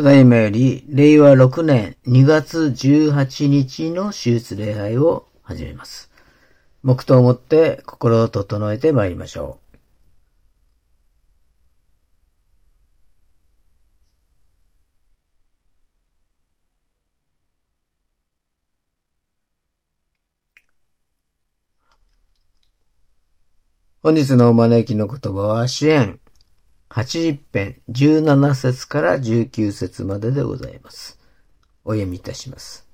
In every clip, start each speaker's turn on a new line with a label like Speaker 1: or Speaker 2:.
Speaker 1: ただいまより、令和6年2月18日の手術礼拝を始めます。黙祷をもって心を整えて参りましょう。本日のお招きの言葉は、支援80編17節から19節まででございます。お読みいたします。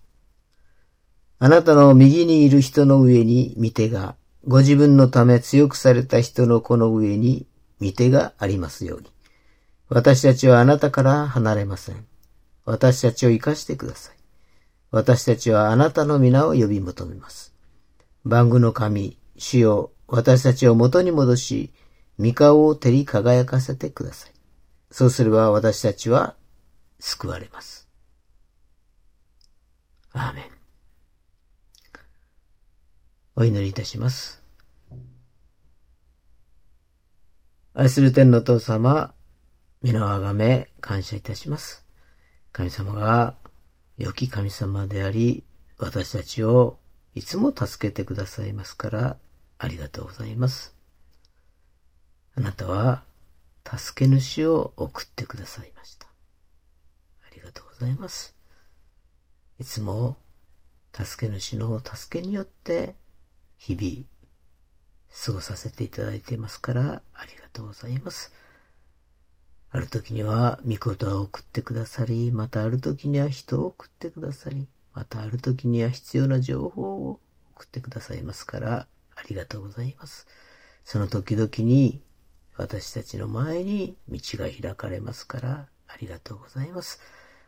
Speaker 1: あなたの右にいる人の上に見てが、ご自分のため強くされた人の子の上に見てがありますように。私たちはあなたから離れません。私たちを生かしてください。私たちはあなたの皆を呼び求めます。番組の神、主よ、私たちを元に戻し、御顔を照り輝かせてください。そうすれば私たちは救われます。アーメン。お祈りいたします。愛する天の父様、皆をあがめ感謝いたします。神様が良き神様であり、私たちをいつも助けてくださいますから、ありがとうございます。あなたは助け主を送ってくださいました。ありがとうございます。いつも助け主の助けによって日々過ごさせていただいていますからありがとうございます。ある時には御言を送ってくださり、またある時には人を送ってくださり、またある時には必要な情報を送ってくださいますからありがとうございます。その時々に私たちの前に道が開かれますから、ありがとうございます。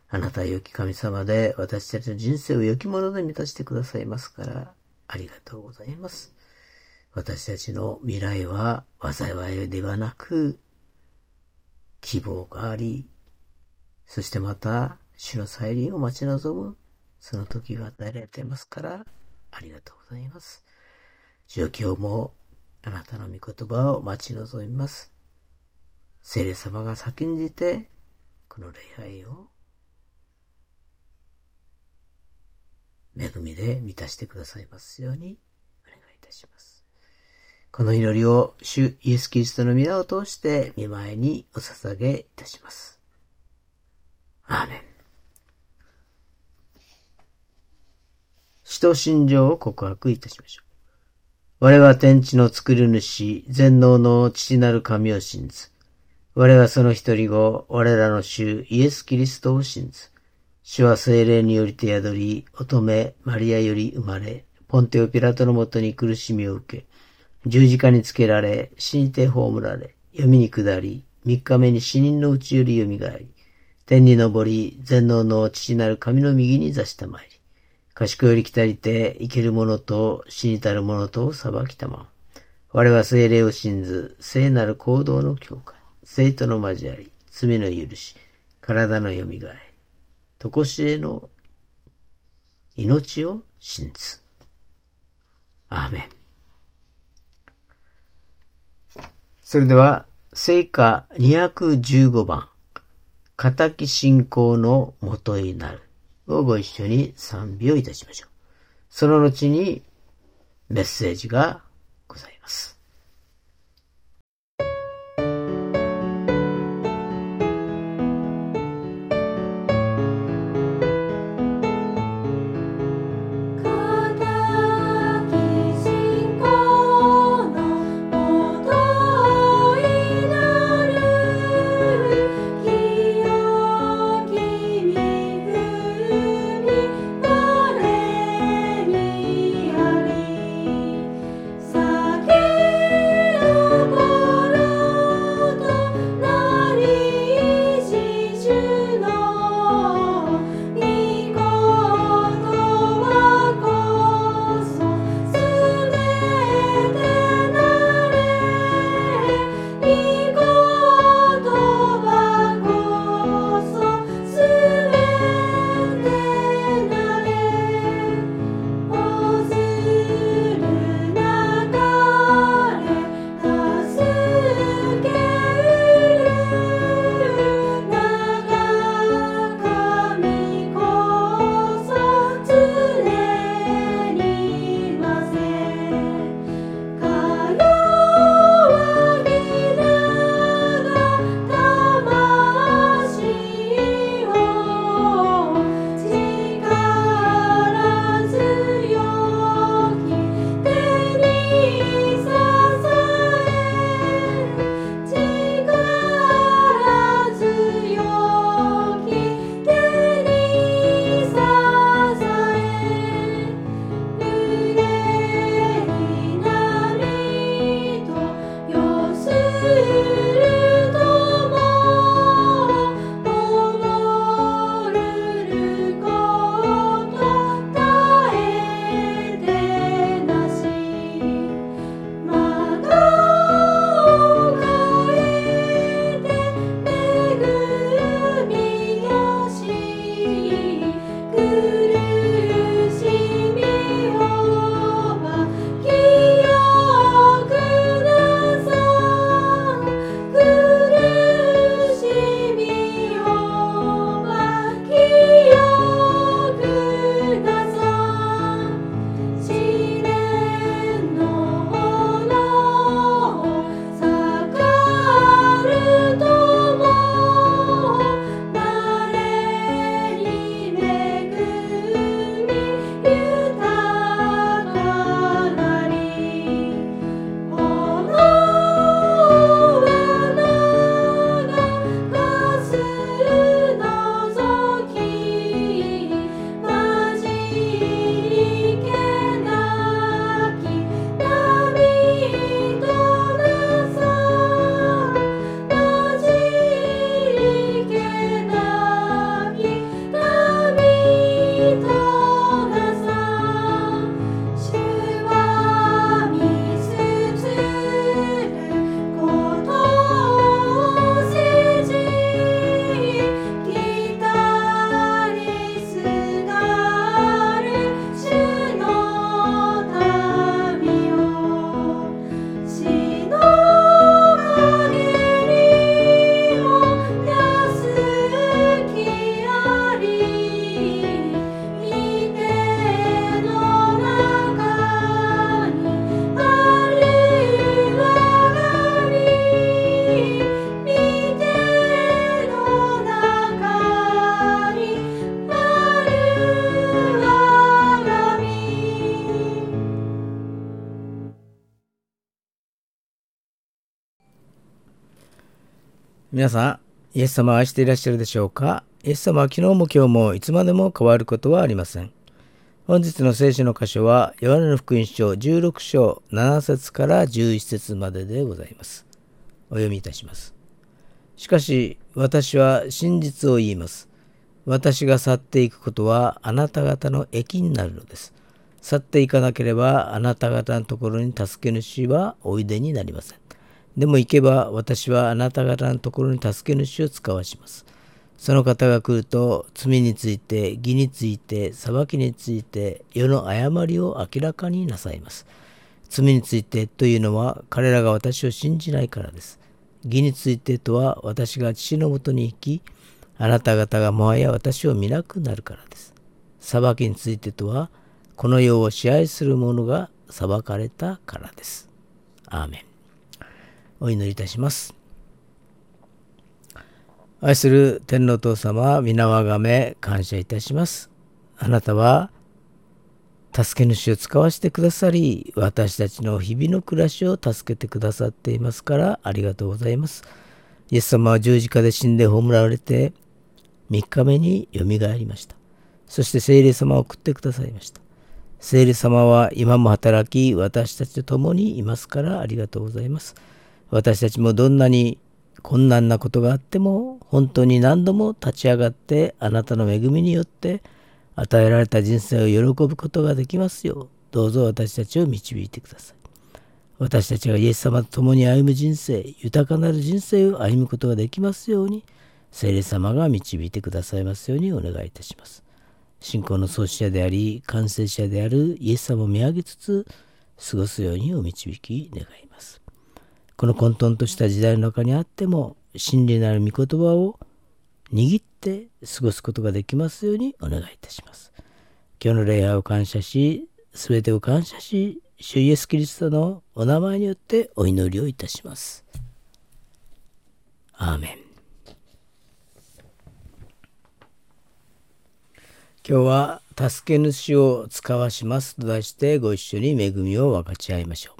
Speaker 1: あなたは良き神様で、私たちの人生を良きもので満たしてくださいますから、ありがとうございます。私たちの未来は災いではなく、希望があり、そしてまた、主の再臨を待ち望む、その時が与えられていますから、ありがとうございます。状況もあなたの御言葉を待ち望みます。聖霊様が先んじて、この礼拝を恵みで満たしてくださいますようにお願いいたします。この祈りを主イエス・キリストの皆を通して見舞いにお捧げいたします。アーメン。使徒信条を告白いたしましょう。我は天地の作る主、全能の父なる神を信ず。我はその一人後、我らの主、イエス・キリストを信ず。主は精霊によりて宿り、乙女、マリアより生まれ、ポンテオピラトのもとに苦しみを受け、十字架につけられ、死にて葬られ、読みに下り、三日目に死人のうちより蘇り、天に昇り、全能の父なる神の右に座したまいり、賢より来たりて、生ける者と死にたる者と裁きたま。我は精霊を信ず、聖なる行動の教会、生徒の交わり、罪の許し、体の蘇り、とこしえの命を信ず。アーメン。
Speaker 2: それでは、聖歌215番、仇信仰のもとになる。をご一緒に賛美をいたしましょう。その後にメッセージが皆さん、イエス様を愛していらっしゃるでしょうか？イエス様は昨日も今日もいつまでも変わることはありません。本日の聖書の箇所は、ヨハネの福音書16章7節から11節まででございます。お読みいたします。しかし、私は真実を言います。私が去っていくことはあなた方の益になるのです。去っていかなければあなた方のところに助け主はおいでになりません。でも行けば私はあなた方のところに助け主を使わします。その方が来ると罪について義について裁きについて世の誤りを明らかになさいます。
Speaker 1: 罪についてというのは彼らが私を信じないからです。義についてとは私が父のもとに行き、あなた方がもはや私を見なくなるからです。裁きについてとは、この世を支配する者が裁かれたからです。アーメン。お祈りいたします。愛する天皇父様、皆をあがめ感謝いたします。あなたは助け主を使わせてくださり、私たちの日々の暮らしを助けてくださっていますからありがとうございます。イエス様は十字架で死んで葬られて、3日目によみがえりました。そして聖霊様を送ってくださいました。聖霊様は今も働き、私たちと共にいますからありがとうございます。私たちもどんなに困難なことがあっても、本当に何度も立ち上がってあなたの恵みによって与えられた人生を喜ぶことができますよう、どうぞ私たちを導いてください。私たちがイエス様と共に歩む人生、豊かなる人生を歩むことができますように、聖霊様が導いてくださいますようにお願いいたします。信仰の創始者であり、完成者であるイエス様を見上げつつ、過ごすようにお導き願います。この混沌とした時代の中にあっても、真理なる御言葉を握って過ごすことができますようにお願いいたします。今日の礼拝を感謝し、すべてを感謝し、主イエスキリストのお名前によってお祈りをいたします。アーメン。今日は「助け主を使わします」と題してご一緒に恵みを分かち合いましょう。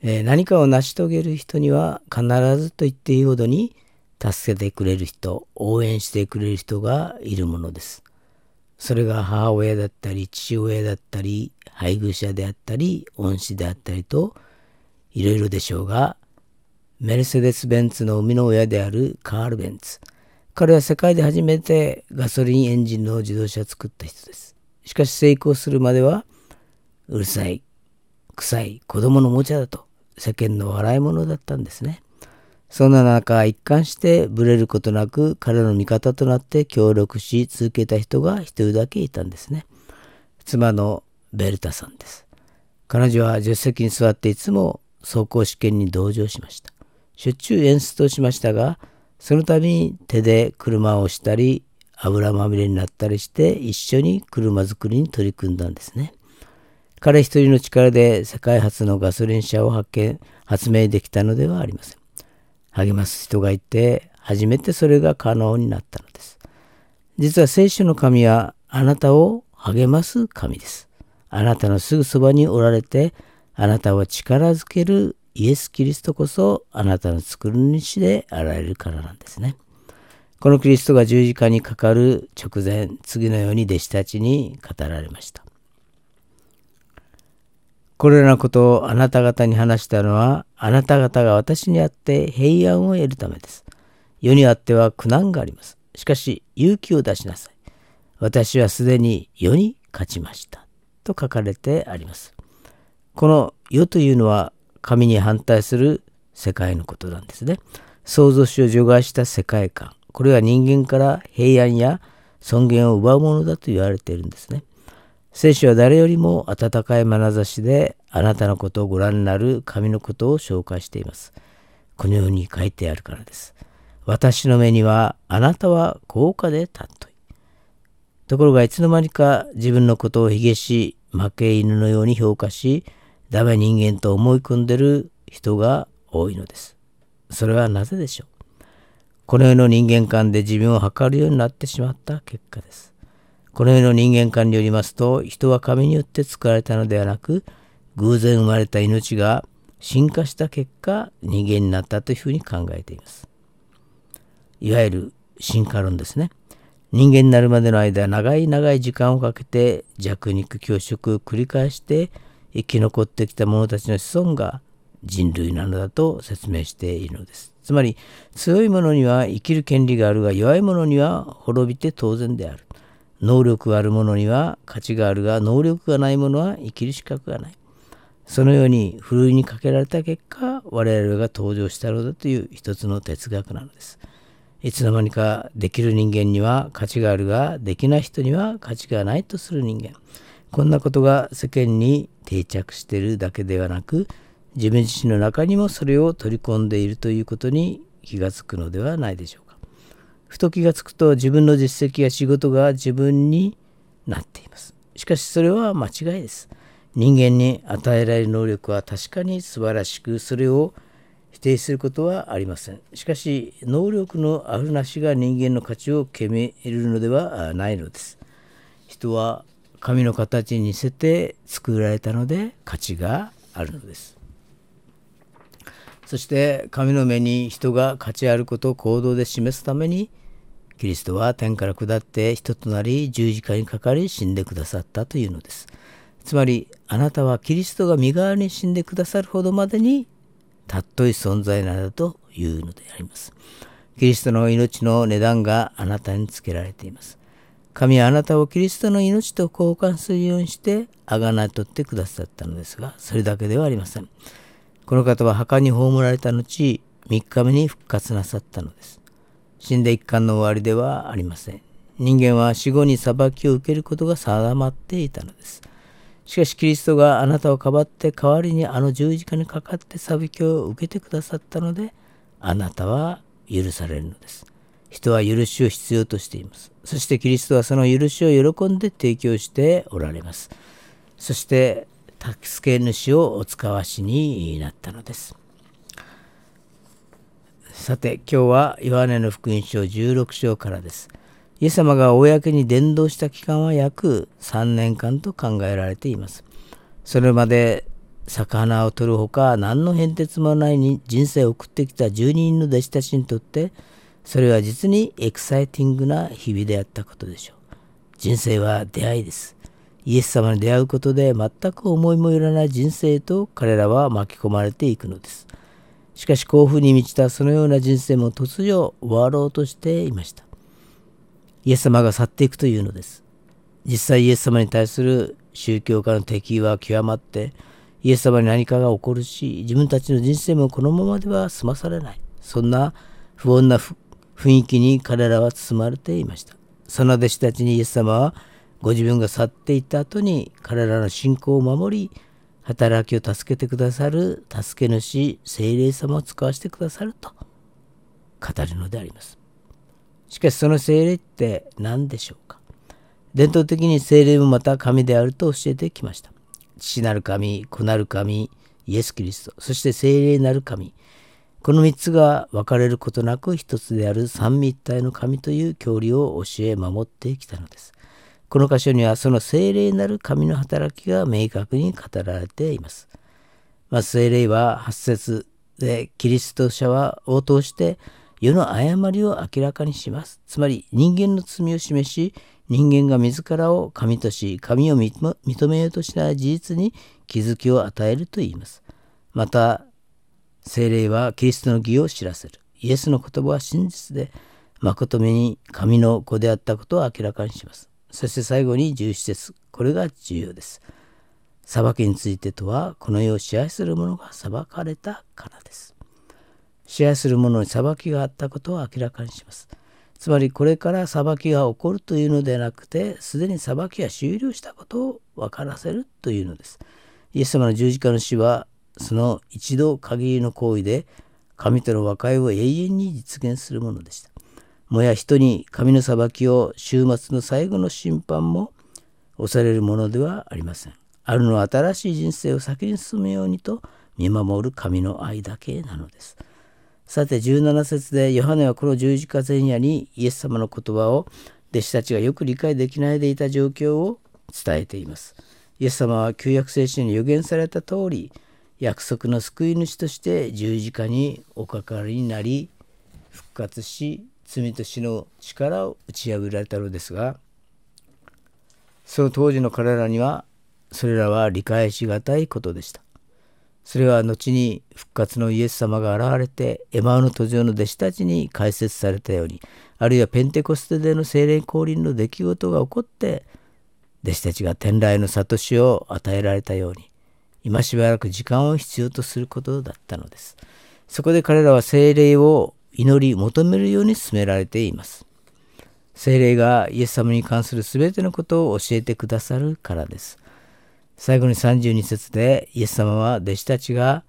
Speaker 1: え、何かを成し遂げる人には必ずと言っていいほどに助けてくれる人、応援してくれる人がいるものです。それが母親だったり、父親だったり、配偶者であったり、恩師であったりと、いろいろでしょうが、メルセデス・ベンツの生みの親であるカール・ベンツ。彼は世界で初めてガソリンエンジンの自動車を作った人です。しかし成功するまでは、うるさい、臭い、子供のおもちゃだと世間の笑い物だったんですね。そんな中、一貫してブレることなく彼の味方となって協力し続けた人が一人だけいたんですね。妻のベルタさんです。彼女は助手席に座っていつも走行試験に同乗しました。しょっちゅう演出をしましたが、その度に手で車を押したり、油まみれになったりして一緒に車作りに取り組んだんですね。彼一人の力で世界初のガソリン車を発見、発明できたのではありません。励ます人がいて、初めてそれが可能になったのです。実は聖書の神はあなたを励ます神です。あなたのすぐそばにおられて、あなたを力づけるイエス・キリストこそあなたの作る主であられるからなんですね。このキリストが十字架にかかる直前、次のように弟子たちに語られました。これらのことをあなた方に話したのは、あなた方が私にあって平安を得るためです。世にあっては苦難があります。しかし、勇気を出しなさい。私はすでに世に勝ちました。と書かれてあります。この世というのは神に反対する世界のことなんですね。創造主を除外した世界観。これは人間から平安や尊厳を奪うものだと言われているんですね。聖書は誰よりも温かい眼差しであなたのことをご覧になる神のことを紹介しています。このように書いてあるからです。私の目にはあなたは高価で尊い。ところがいつの間にか自分のことを卑下し、負け犬のように評価し、ダメ人間と思い込んでる人が多いのです。それはなぜでしょう？この世の人間観で自分を測るようになってしまった結果です。この世の人間観によりますと、人は神によって作られたのではなく、偶然生まれた命が進化した結果、人間になったというふうに考えています。いわゆる進化論ですね。人間になるまでの間、長い長い時間をかけて弱肉強食を繰り返して生き残ってきた者たちの子孫が人類なのだと説明しているのです。つまり強い者には生きる権利があるが弱い者には滅びて当然である。能力がある者には価値があるが能力がない者は生きる資格がない。そのようにふるいにかけられた結果我々が登場したのだという一つの哲学なのです。いつの間にかできる人間には価値があるができない人には価値がないとする人間。こんなことが世間に定着しているだけではなく自分自身の中にもそれを取り込んでいるということに気がつくのではないでしょうか。ふと気がつくと自分の実績や仕事が自分になっています。しかしそれは間違いです。人間に与えられる能力は確かに素晴らしくそれを否定することはありません。しかし能力のあるなしが人間の価値を決めるのではないのです。人は神の形に似せて作られたので価値があるのです。そして神の目に人が価値あることを行動で示すためにキリストは天から下って人となり十字架にかかり死んでくださったというのです。つまりあなたはキリストが身代わりに死んでくださるほどまでに尊い存在なのだというのであります。キリストの命の値段があなたにつけられています。神はあなたをキリストの命と交換するようにして贖い取ってくださったのですが、それだけではありません。この方は墓に葬られた後、3日目に復活なさったのです。死んで一貫の終わりではありません。人間は死後に裁きを受けることが定まっていたのです。しかしキリストがあなたをかばって代わりにあの十字架にかかって裁きを受けてくださったので、あなたは許されるのです。人は許しを必要としています。そしてキリストはその許しを喜んで提供しておられます。そして助け主をお使わしになったのです。さて今日はヨハネの福音書16章からです。イエス様が公に伝道した期間は約3年間と考えられています。それまで魚を取るほか何の変哲もないに人生を送ってきた12人の弟子たちにとってそれは実にエクサイティングな日々であったことでしょう。人生は出会いです。イエス様に出会うことで全く思いもよらない人生と彼らは巻き込まれていくのです。しかし興奮に満ちたそのような人生も突如終わろうとしていました。イエス様が去っていくというのです。実際イエス様に対する宗教家の敵意は極まってイエス様に何かが起こるし自分たちの人生もこのままでは済まされないそんな不穏な雰囲気に彼らは包まれていましたその弟子たちにイエス様はご自分が去っていった後に彼らの信仰を守り働きを助けてくださる助け主精霊様を使わせてくださると語るのであります。しかしその精霊って何でしょうか？伝統的に精霊もまた神であると教えてきました。父なる神子なる神イエス・キリストそして精霊なる神。この3つが分かれることなく一つである三位一体の神という教理を教え守ってきたのです。この箇所にはその精霊なる神の働きが明確に語られています。まあ、精霊は発節でキリスト者は応答して世の誤りを明らかにします。つまり人間の罪を示し人間が自らを神とし神を認めようとしない事実に気づきを与えると言います。また精霊はキリストの義を知らせる。イエスの言葉は真実で誠めに神の子であったことを明らかにします。そして最後に重視節。これが重要です。裁きについてとはこの世を支配する者が裁かれたからです。支配する者に裁きがあったことを明らかにします。つまりこれから裁きが起こるというのではなくてすでに裁きは終了したことを分からせるというのです。イエス様の十字架の死はその一度限りの行為で神との和解を永遠に実現するものでした。もや人に神の裁きを終末の最後の審判も押されるものではありません。あるのは新しい人生を先に進むようにと見守る神の愛だけなのです。さて17節でヨハネはこの十字架前夜にイエス様の言葉を弟子たちがよく理解できないでいた状況を伝えています。イエス様は旧約聖書に予言された通り約束の救い主として十字架におかかりになり復活し罪と死の力を打ち破られたのですがその当時の彼らにはそれらは理解しがたいことでした。それは後に復活のイエス様が現れてエマウの途上の弟子たちに解説されたようにあるいはペンテコステでの精霊降臨の出来事が起こって弟子たちが天来の悟しを与えられたように今しばらく時間を必要とすることだったのです。そこで彼らは精霊を祈り求めるように進められています。精霊がイエス様に関する全てのことを教えてくださるからです。最後に32節でイエス様は弟子たちが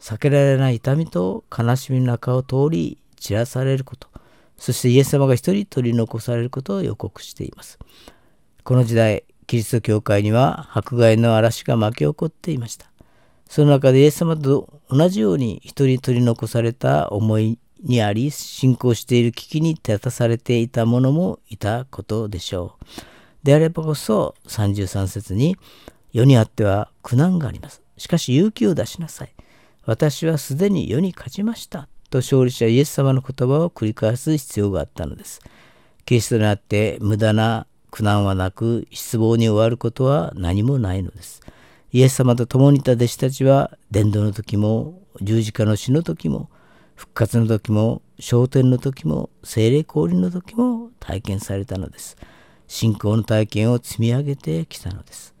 Speaker 1: 避けられない痛みと悲しみの中を通り散らされること、そしてイエス様が一人取り残されることを予告しています。この時代、キリスト教会には迫害の嵐が巻き起こっていました。その中でイエス様と同じように一人取り残された思いにあり、信仰している危機に立たされていた者もいたことでしょう。であればこそ33節に、世にあっては苦難があります。しかし勇気を出しなさい。私はすでに世に勝ちました。と勝利者イエス様の言葉を繰り返す必要があったのです。キリストにあって無駄な苦難はなく失望に終わることは何もないのです。イエス様と共にいた弟子たちは伝道の時も十字架の死の時も復活の時も昇天の時も精霊降臨の時も体験されたのです。信仰の体験を積み上げてきたのです。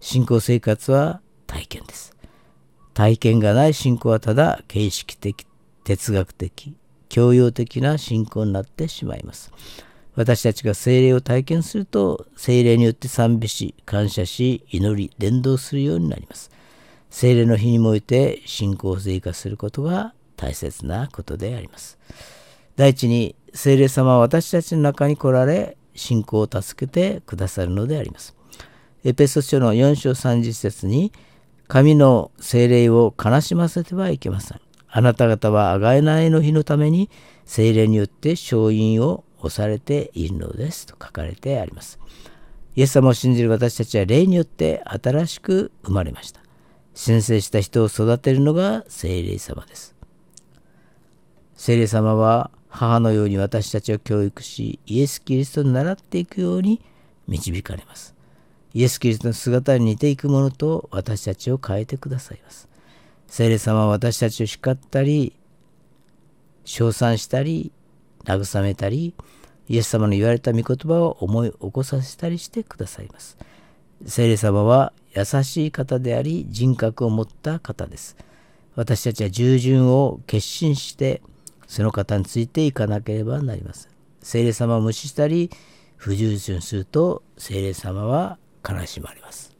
Speaker 1: 信仰生活は体験です。体験がない信仰はただ形式的、哲学的、教養的な信仰になってしまいます。私たちが精霊を体験すると、精霊によって賛美し、感謝し、祈り、伝道するようになります。精霊の日にもおいて信仰を生活することが大切なことであります。第一に、精霊様は私たちの中に来られ、信仰を助けてくださるのであります。エペソ書の4章30節に、神の精霊を悲しませてはいけません。あなた方は贖いないの日のために精霊によって勝因を押されているのですと書かれてあります。イエス様を信じる私たちは霊によって新しく生まれました。先生した人を育てるのが精霊様です。精霊様は母のように私たちを教育し、イエス・キリストに習っていくように導かれます。イエス・キリストの姿に似ていくものと私たちを変えてくださいます。聖霊様は私たちを叱ったり、称賛したり、慰めたり、イエス様の言われた御言葉を思い起こさせたりしてくださいます。聖霊様は優しい方であり人格を持った方です。私たちは従順を決心してその方についていかなければなりません。聖霊様を無視したり不従順すると聖霊様は悲しまれます。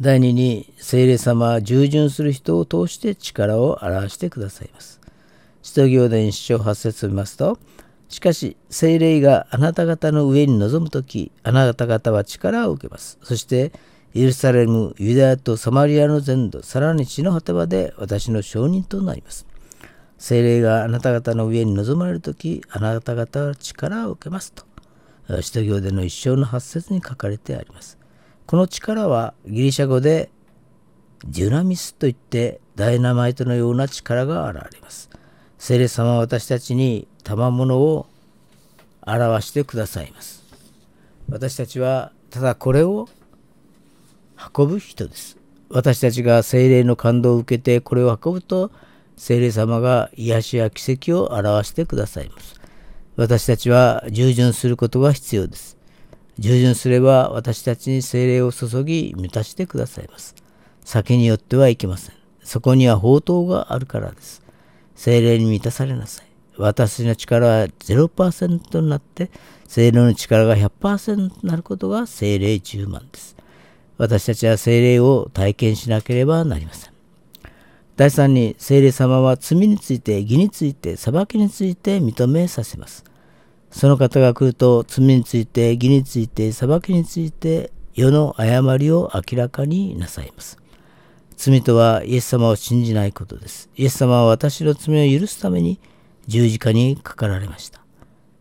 Speaker 1: 第2に聖霊様は従順する人を通して力を表してくださいます。使徒行伝一章八節を見ますと、しかし、精霊があなた方の上に臨むとき、あなた方は力を受けます。そして、エルサレム、ユダヤとサマリアの全土、さらに地の果てまで私の証人となります。精霊があなた方の上に臨まれるとき、あなた方は力を受けますと、使徒行伝の一章の八節に書かれてあります。この力はギリシャ語でデュナミスといってダイナマイトのような力が現れます。聖霊様は私たちに賜物を表してくださいます。私たちはただこれを運ぶ人です。私たちが聖霊の感動を受けてこれを運ぶと聖霊様が癒しや奇跡を表してくださいます。私たちは従順することが必要です。従順すれば私たちに聖霊を注ぎ満たしてくださいます。先によってはいけません。そこには宝刀があるからです。精霊に満たされなさい。私の力は0%になって、精霊の力が100%になることが精霊10万です。私たちは精霊を体験しなければなりません。第3に、精霊様は罪について、義について、裁きについて認めさせます。その方が来ると、罪について、義について、裁きについて、世の誤りを明らかになさいます。罪とはイエス様を信じないことです。イエス様は私の罪を許すために十字架にかかられました。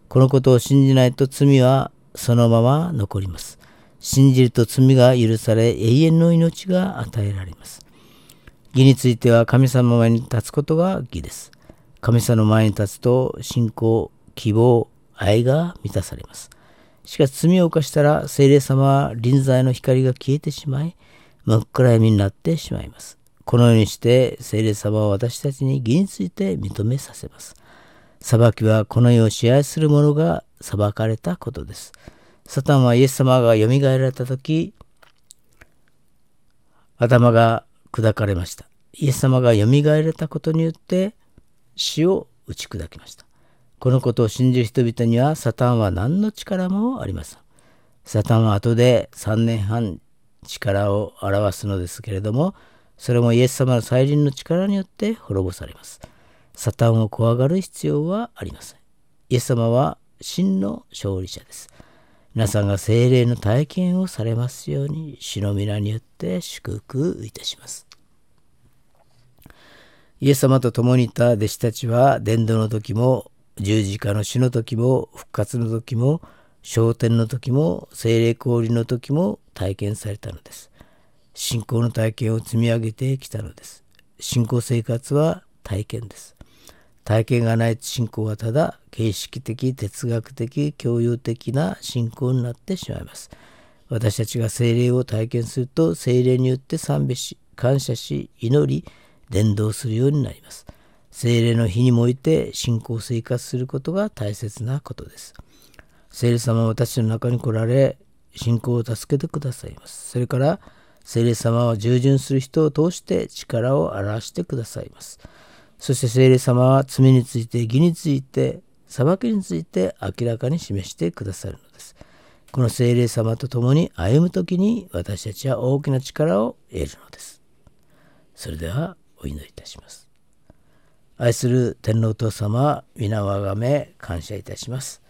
Speaker 1: このことを信じないと罪はそのまま残ります。信じると罪が許され永遠の命が与えられます。義については神様の前に立つことが義です。神様の前に立つと信仰、希望、愛が満たされます。しかし罪を犯したら聖霊様は臨在の光が消えてしまい、真っ暗闇になってしまいます。このようにして聖霊様は私たちに義について認めさせます。裁きはこの世を支配する者が裁かれたことです。サタンはイエス様が蘇られた時、頭が砕かれました。イエス様が蘇られたことによって死を打ち砕きました。このことを信じる人々にはサタンは何の力もありません。サタンは後で3年半力を表すのですけれども、それもイエス様の再臨の力によって滅ぼされます。サタンを怖がる必要はありません。イエス様は真の勝利者です。皆さんが精霊の体験をされますように、主の皆によって祝福いたします。イエス様と共にいた弟子たちは伝道の時も十字架の死の時も復活の時も昇天の時も精霊降臨の時も体験されたのです。信仰の体験を積み上げてきたのです。信仰生活は体験です。体験がない信仰はただ形式的哲学的共有的な信仰になってしまいます。私たちが精霊を体験すると精霊によって賛美し感謝し祈り伝道するようになります。精霊の日にもいて信仰を生活することが大切なことです。聖霊様は私の中に来られ、信仰を助けてくださいます。それから、聖霊様は従順する人を通して力を表してくださいます。そして聖霊様は罪について、義について、裁きについて明らかに示してくださるのです。この聖霊様と共に歩む時に私たちは大きな力を得るのです。それではお祈りいたします。愛する天皇お父様、皆をあがめ感謝いたします。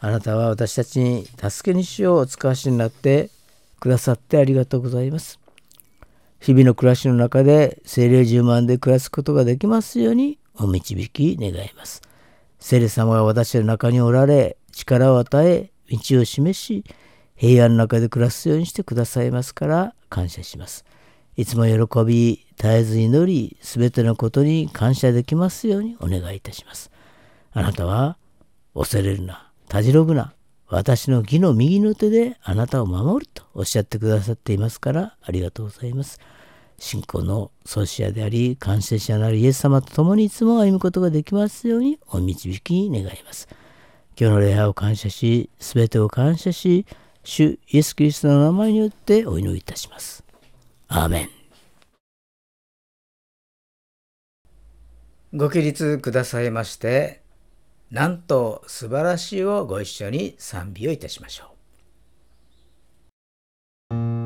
Speaker 1: あなたは私たちに助けにしようお使わしになってくださってありがとうございます。日々の暮らしの中で精霊十万で暮らすことができますようにお導き願います。聖霊様が私の中におられ、力を与え、道を示し、平安の中で暮らすようにしてくださいますから感謝します。いつも喜び、絶えず祈り、すべてのことに感謝できますようにお願いいたします。あなたは恐れるな、たじろぐな、私の義の右の手であなたを守るとおっしゃってくださっていますからありがとうございます。信仰の創始者であり、感謝者なるイエス様と共にいつも歩むことができますようにお導き願います。今日の礼拝を感謝し、すべてを感謝し、主イエス・キリストの名前によってお祈りいたします。アーメン。ご起立くださいまして、なんと素晴らしいをご一緒に賛美をいたしましょう。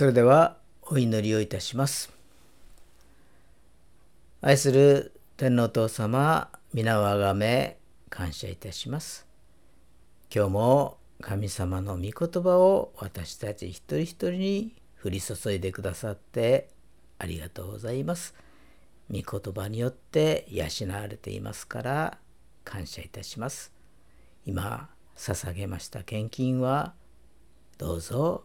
Speaker 1: それではお祈りをいたします。愛する天皇父様、皆をあがめ感謝いたします。今日も神様の御言葉を私たち一人一人に降り注いでくださってありがとうございます。御言葉によって養われていますから感謝いたします。今捧げました献金はどうぞ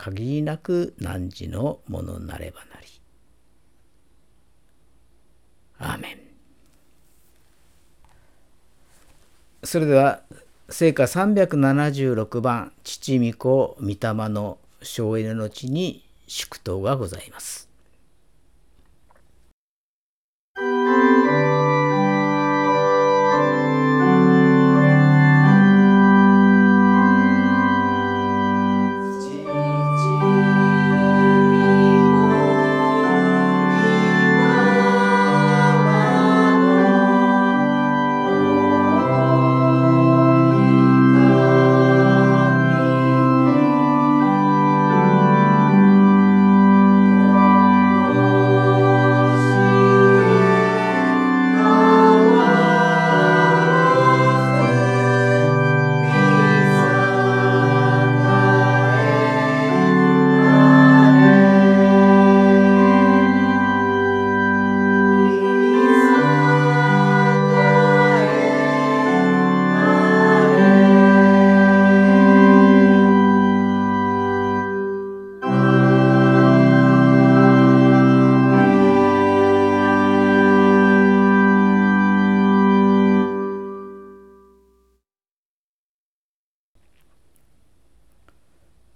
Speaker 1: 限りなく汝のものなればなり。アーメン。それでは聖歌376番父御子御霊の省エネの地に祝祷がございます。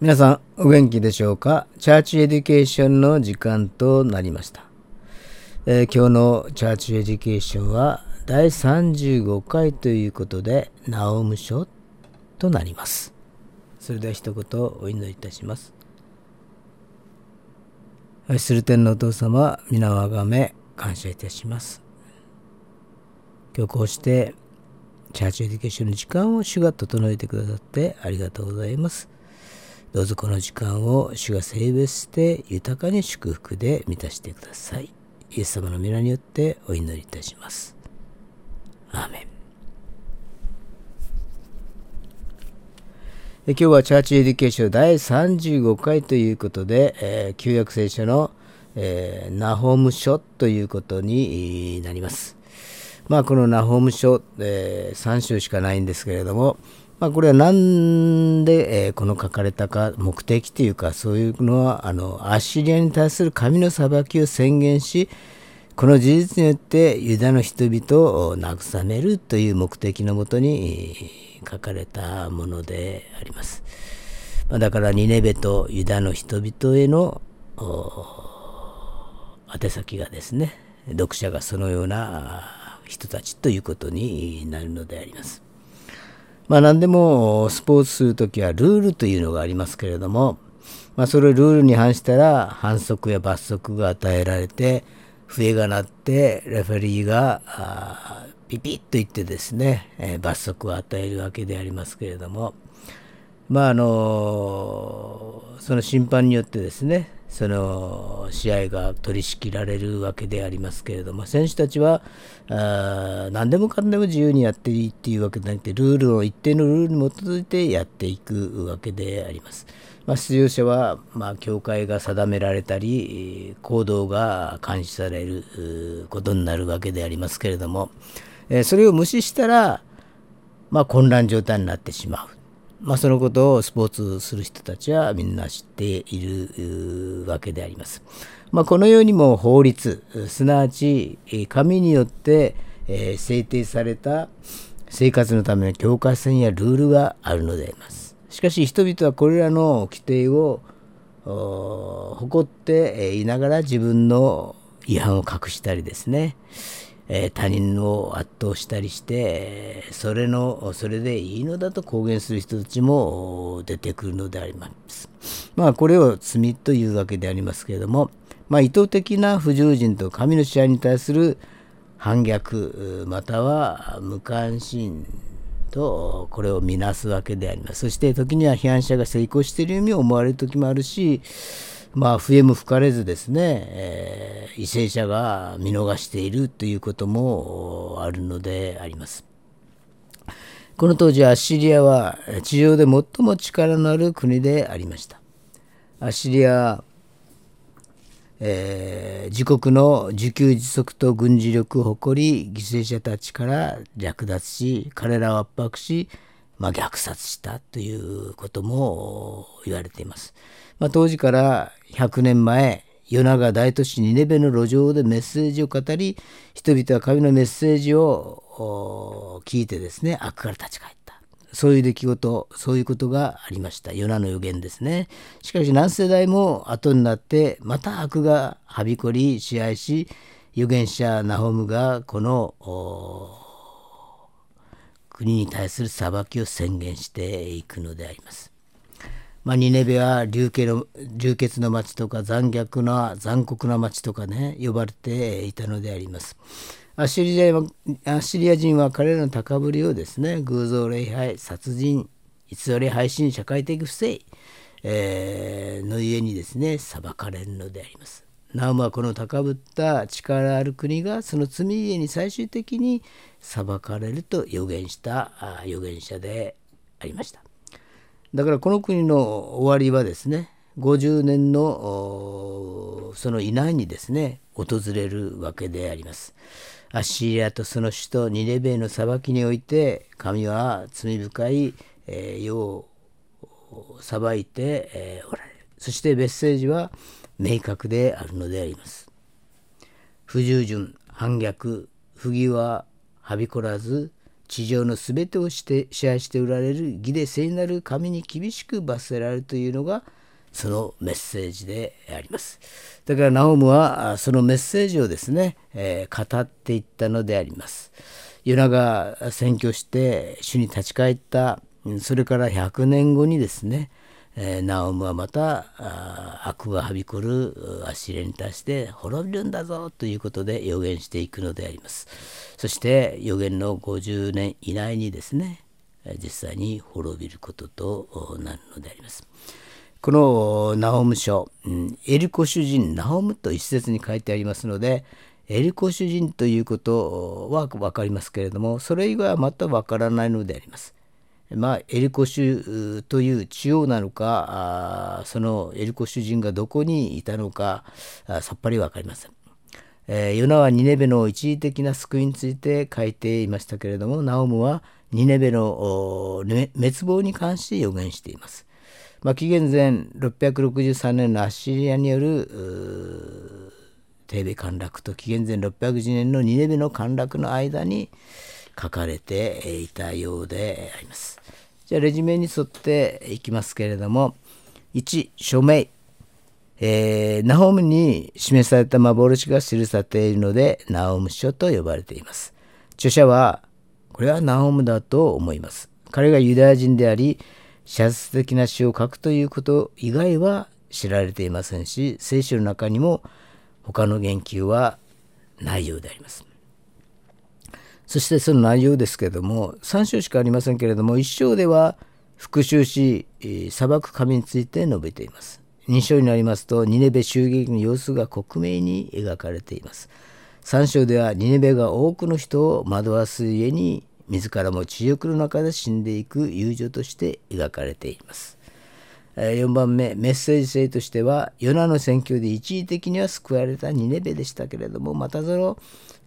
Speaker 1: 皆さん、お元気でしょうか？チャーチエデュケーションの時間となりました。えー、今日のチャーチエデュケーションは第35回ということで、ナオム書となります。それでは一言お祈りいたします。愛する天のお父様、皆をあがめ、感謝いたします。今日こうして、チャーチエデュケーションの時間を主が整えてくださってありがとうございます。どうぞこの時間を主が性別して豊かに祝福で満たしてください。イエス様の皆によってお祈りいたします。アーメン。今日はチャーチエデュケーション第35回ということで、えー、旧約聖書の、えー、ナホーム書ということになります。まあこのナホーム書、えー、3章しかないんですけれども、まあ、これは何で、えー、この書かれたか目的というかそういうのはあのアッシリアに対する神の裁きを宣言しこの事実によってユダの人々を慰めるという目的のもとに書かれたものであります。ま、だからニネベとユダの人々への宛先がですね読者がそのような人たちということになるのであります。まあ何でもスポーツするときはルールというのがありますけれども、まあ、それルールに反したら反則や罰則が与えられて笛が鳴ってレフェリーがピピッと言ってですね、えー、罰則を与えるわけでありますけれどもまああのその審判によってですねその試合が取り仕切られるわけでありますけれども選手たちはあ何でもかんでも自由にやっていいっていうわけではなくてルールを一定のルールに基づいてやっていくわけであります。まあ、出場者は、まあ、教会が定められたり行動が監視されることになるわけでありますけれども、えそれを無視したら、まあ、混乱状態になってしまう。まあ、そのことをスポーツする人たちはみんな知っているわけであります。まあ、このようにも法律、すなわち紙によって、制定された生活のための境界線やルールがあるのであります。しかし人々はこれらの規定を誇っていながら自分の違反を隠したりですね、えー、他人を圧倒したりして、それの、それでいいのだと公言する人たちも出てくるのであります。まあ、これを罪というわけでありますけれども、まあ、意図的な不従順と神の支配に対する反逆、または無関心とこれを見なすわけであります。そして時には批判者が成功しているように思われる時もあるし、まあ、笛も吹かれずですね、えー、為政者が見逃しているということもあるのであります。この当時アッシリアは地上で最も力のある国でありました。アッシリアえー、自国の自給自足と軍事力を誇り犠牲者たちから略奪し彼らを圧迫し、まあ、虐殺したということも言われています。まあ、当時から100年前夜長大都市ニネベの路上でメッセージを語り人々は神のメッセージを聞いてですね悪から立ち返った。そういう出来事そういうことがありました。ヨナの予言ですね。しかし何世代も後になってまた悪がはびこり支配し預言者ナホムがこの国に対する裁きを宣言していくのであります。まあ、ニネベは流血の流血の町とか残虐な残酷な町とかね呼ばれていたのであります。アシリアアッシリア人は彼らの高ぶりをですね偶像礼拝殺人偽り配信社会的不正、えー、のゆえにですね裁かれるのであります。ナウムはこの高ぶった力ある国がその罪ゆえに最終的に裁かれると予言した預言者でありました。だからこの国の終わりはですね50年のその以内にですね訪れるわけであります。アッシリアとその首都ニネベの裁きにおいて神は罪深い、え、世を裁いて、え、おられるそしてメッセージは明確であるのであります。不従順反逆不義ははびこらず地上の全てをして支配しておられる義で聖なる神に厳しく罰せられるというのがそのメッセージであります。だからナオムはそのメッセージをですね、えー、語っていったのであります。ユナが宣教して主に立ち返ったそれから100年後にですねえー、ナオムはまた悪がはびこるアシリアに対して滅びるんだぞということで予言していくのであります。そして予言の50年以内にですね実際に滅びることとなるのであります。このナオム書、うん、エリコ主人ナオムと一節に書いてありますのでエリコ主人ということは分かりますけれどもそれ以外はまた分からないのであります。まあ、エリコ州という地王なのかそのエリコ主人がどこにいたのかさっぱり分かりません。えー、ヨナはニネベの一時的な救いについて書いていましたけれどもナオムはニネベの滅亡に関して予言しています。まあ、紀元前663年のアッシリアによるテーベ陥落と紀元前610年のニネベの陥落の間に書かれていたようであります。じゃあレジュメに沿っていきますけれども1署名えー、ナホムに示された幻が記されているのでナオム書と呼ばれています。著者はこれはナオムだと思います。彼がユダヤ人であり写実的な詩を書くということ以外は知られていませんし聖書の中にも他の言及はないようであります。そしてその内容ですけれども3章しかありませんけれども1章では復讐し裁く神について述べています。2章になりますとニネベ襲撃の様子が克明に描かれています。3章ではニネベが多くの人を惑わす家に自らも地獄の中で死んでいく友情として描かれています。4番目メッセージ性としてはヨナの宣教で一時的には救われたニネベでしたけれどもまたその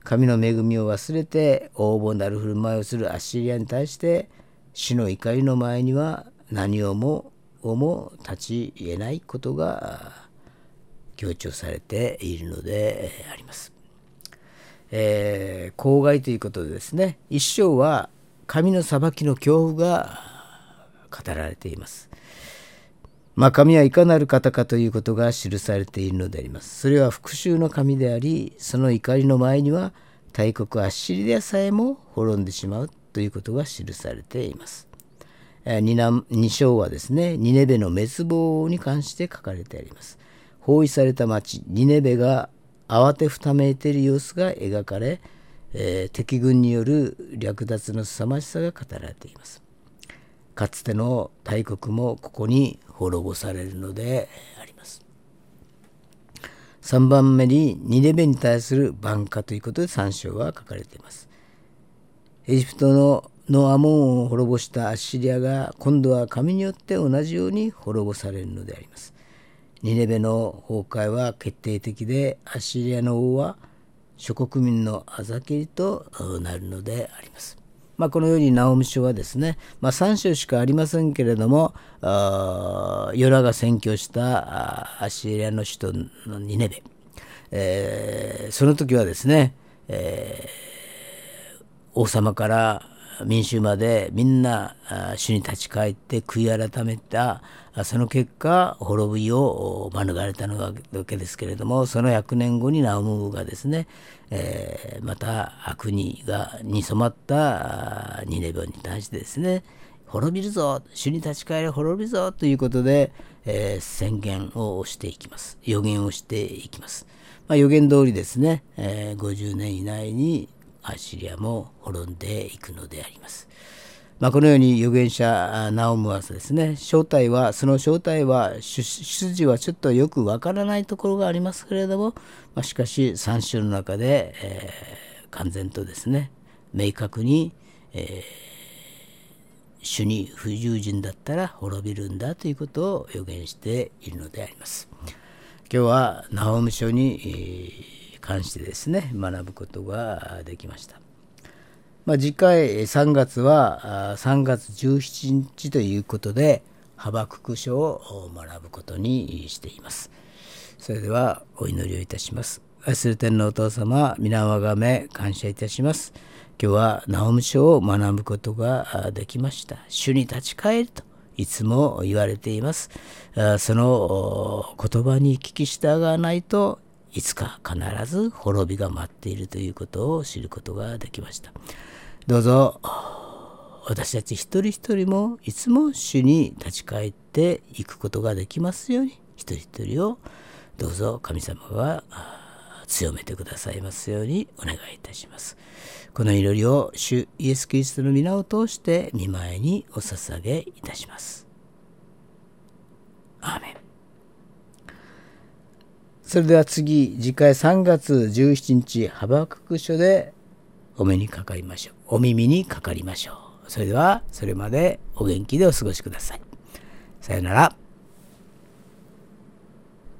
Speaker 1: 神の恵みを忘れて横暴なる振る舞いをするアッシリアに対して死の怒りの前には何をもをも立ち得ないことが強調されているのであります。えー、公害ということでですね一章は神の裁きの恐怖が語られています。まあ、神はいかなる方かということが記されているのであります。それは復讐の神であり、その怒りの前には大国アッシリアさえも滅んでしまうということが記されています。2章はですね、ニネベの滅亡に関して書かれてあります。包囲された町、ニネベが慌てふためいている様子が描かれ、えー、敵軍による略奪の凄まじさが語られています。かつての大国もここに滅ぼされるのであります。3番目にニネベに対する挽回ということで3章は書かれています。エジプトののアモンを滅ぼしたアッシリアが今度は神によって同じように滅ぼされるのであります。ニネベの崩壊は決定的でアッシリアの王は諸国民のあざけりとなるのであります。まあ、このようにナオミ書はですね、まあ、3章しかありませんけれどもヨラが占拠したアシリアの首都のニネベ、えー、その時はですね、えー、王様から民衆までみんな主に立ち返って悔い改めたその結果滅びを免れたのわけですけれどもその100年後にナオムがですね、えー、また悪にがに染まったニネベに対してですね滅びるぞ主に立ち返れ滅びるぞということで、えー、宣言をしていきます予言をしていきます、まあ、予言通りですね、えー、50年以内にアッシリアも滅んでいくのであります。まあ、このように預言者ナオムはですね正体はその正体は出自はちょっとよくわからないところがありますけれども、まあ、しかし3種の中で、えー、完全とですね明確に、えー、主に不従順だったら滅びるんだということを予言しているのであります。今日はナオム書に、関してですね学ぶことができました。まあ、次回3月は3月17日ということでハバクク書を学ぶことにしています。それではお祈りをいたします。愛する天のお父様、皆をあがめ感謝いたします。今日はナオム書を学ぶことができました。主に立ち返るといつも言われています。その言葉に聞き従わないといつか必ず滅びが待っているということを知ることができました。どうぞ私たち一人一人もいつも主に立ち返っていくことができますように一人一人をどうぞ神様が強めてくださいますようにお願いいたします。この祈りを主イエス・キリストの皆を通して見舞いにお捧げいたします。アーメンそれでは次、次回3月17日、ハバクク書でお目にかかりましょう。お耳にかかりましょう。それでは、それまでお元気でお過ごしください。さようなら。